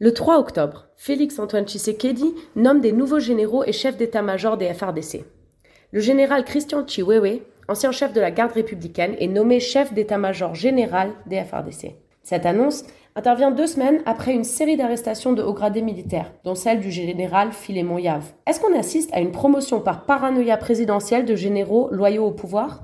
Le 3 octobre, Félix-Antoine Tshisekedi nomme des nouveaux généraux et chefs d'état-major des FRDC. Le général Christian Chiwewe, ancien chef de la garde républicaine, est nommé chef d'état-major général des FRDC. Cette annonce intervient deux semaines après une série d'arrestations de hauts gradés militaires, dont celle du général Philémon Yave. Est-ce qu'on assiste à une promotion par paranoïa présidentielle de généraux loyaux au pouvoir?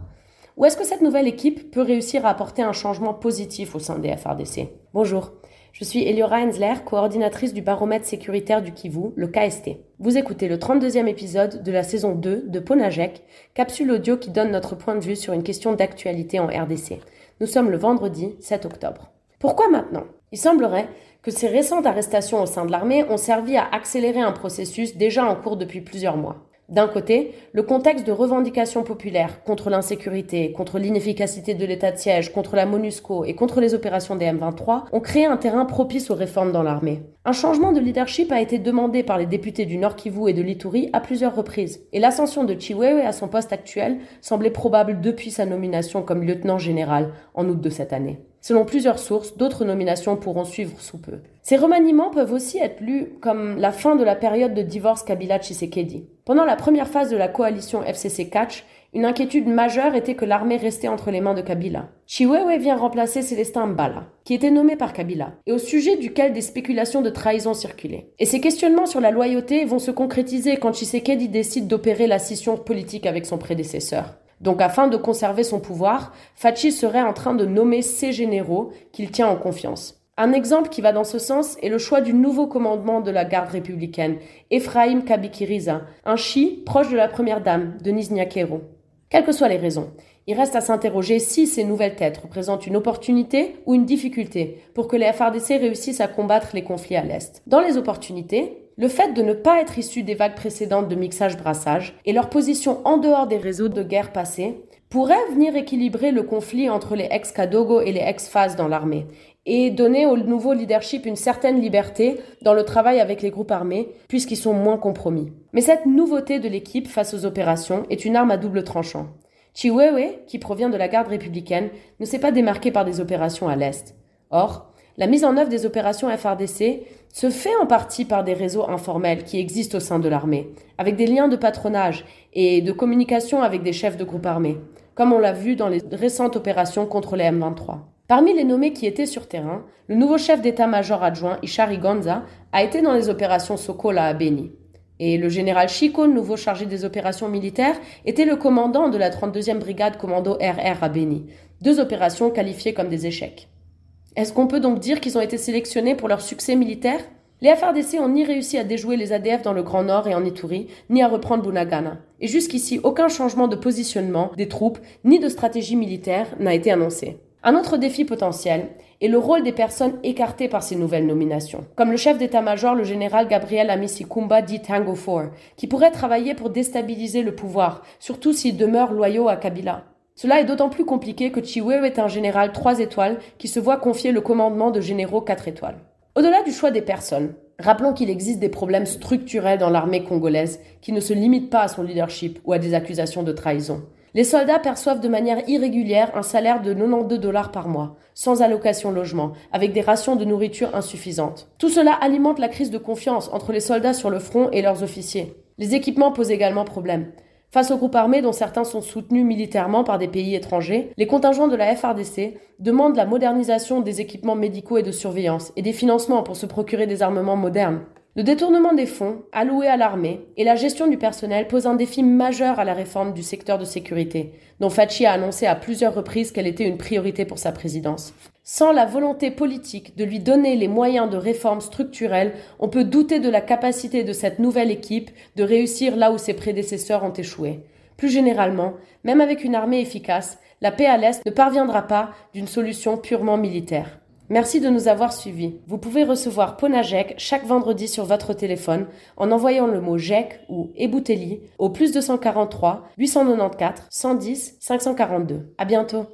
Ou est-ce que cette nouvelle équipe peut réussir à apporter un changement positif au sein des FRDC Bonjour. Je suis Eliora Hensler, coordinatrice du baromètre sécuritaire du Kivu, le KST. Vous écoutez le 32e épisode de la saison 2 de Ponajek, capsule audio qui donne notre point de vue sur une question d'actualité en RDC. Nous sommes le vendredi 7 octobre. Pourquoi maintenant? Il semblerait que ces récentes arrestations au sein de l'armée ont servi à accélérer un processus déjà en cours depuis plusieurs mois. D'un côté, le contexte de revendications populaires contre l'insécurité, contre l'inefficacité de l'état de siège, contre la MONUSCO et contre les opérations des M23 ont créé un terrain propice aux réformes dans l'armée. Un changement de leadership a été demandé par les députés du Nord Kivu et de l'Ituri à plusieurs reprises, et l'ascension de Chiwewe à son poste actuel semblait probable depuis sa nomination comme lieutenant général en août de cette année. Selon plusieurs sources, d'autres nominations pourront suivre sous peu. Ces remaniements peuvent aussi être lus comme la fin de la période de divorce Kabila-Tshisekedi. Pendant la première phase de la coalition FCC Catch, une inquiétude majeure était que l'armée restait entre les mains de Kabila. Chiwewe vient remplacer Célestin Mbala, qui était nommé par Kabila, et au sujet duquel des spéculations de trahison circulaient. Et ces questionnements sur la loyauté vont se concrétiser quand Tshisekedi décide d'opérer la scission politique avec son prédécesseur. Donc afin de conserver son pouvoir, Fachi serait en train de nommer ses généraux qu'il tient en confiance. Un exemple qui va dans ce sens est le choix du nouveau commandement de la garde républicaine, Ephraim Kabikiriza, un chi proche de la première dame, Denise Nyakero. Quelles que soient les raisons, il reste à s'interroger si ces nouvelles têtes représentent une opportunité ou une difficulté pour que les FRDC réussissent à combattre les conflits à l'Est. Dans les opportunités, le fait de ne pas être issus des vagues précédentes de mixage-brassage et leur position en dehors des réseaux de guerre passés pourrait venir équilibrer le conflit entre les ex-Kadogo et les ex-FAS dans l'armée et donner au nouveau leadership une certaine liberté dans le travail avec les groupes armés puisqu'ils sont moins compromis. Mais cette nouveauté de l'équipe face aux opérations est une arme à double tranchant. Chiwewe, qui provient de la garde républicaine, ne s'est pas démarqué par des opérations à l'Est. Or, la mise en œuvre des opérations FRDC se fait en partie par des réseaux informels qui existent au sein de l'armée, avec des liens de patronage et de communication avec des chefs de groupe armés, comme on l'a vu dans les récentes opérations contre les M23. Parmi les nommés qui étaient sur terrain, le nouveau chef d'état-major adjoint Ishari Gonza a été dans les opérations Sokola à Beni. Et le général Chico, nouveau chargé des opérations militaires, était le commandant de la 32e brigade commando RR à Beni. Deux opérations qualifiées comme des échecs. Est-ce qu'on peut donc dire qu'ils ont été sélectionnés pour leur succès militaire? Les FRDC ont ni réussi à déjouer les ADF dans le Grand Nord et en Ituri, ni à reprendre Bunagana. Et jusqu'ici, aucun changement de positionnement des troupes, ni de stratégie militaire n'a été annoncé. Un autre défi potentiel est le rôle des personnes écartées par ces nouvelles nominations, comme le chef d'état-major, le général Gabriel Amissi Kumba dit Tango 4, qui pourrait travailler pour déstabiliser le pouvoir, surtout s'il demeure loyaux à Kabila. Cela est d'autant plus compliqué que Chiwewe est un général 3 étoiles qui se voit confier le commandement de généraux 4 étoiles. Au-delà du choix des personnes, rappelons qu'il existe des problèmes structurels dans l'armée congolaise qui ne se limitent pas à son leadership ou à des accusations de trahison. Les soldats perçoivent de manière irrégulière un salaire de 92 dollars par mois, sans allocation logement, avec des rations de nourriture insuffisantes. Tout cela alimente la crise de confiance entre les soldats sur le front et leurs officiers. Les équipements posent également problème. Face aux groupes armés dont certains sont soutenus militairement par des pays étrangers, les contingents de la FRDC demandent la modernisation des équipements médicaux et de surveillance et des financements pour se procurer des armements modernes. Le détournement des fonds alloués à l'armée et la gestion du personnel posent un défi majeur à la réforme du secteur de sécurité, dont Fachi a annoncé à plusieurs reprises qu'elle était une priorité pour sa présidence. Sans la volonté politique de lui donner les moyens de réformes structurelles, on peut douter de la capacité de cette nouvelle équipe de réussir là où ses prédécesseurs ont échoué. Plus généralement, même avec une armée efficace, la paix à l'Est ne parviendra pas d'une solution purement militaire. Merci de nous avoir suivis. Vous pouvez recevoir Ponajek chaque vendredi sur votre téléphone en envoyant le mot JEC ou Ebouteli au plus 243 894 110 542. À bientôt.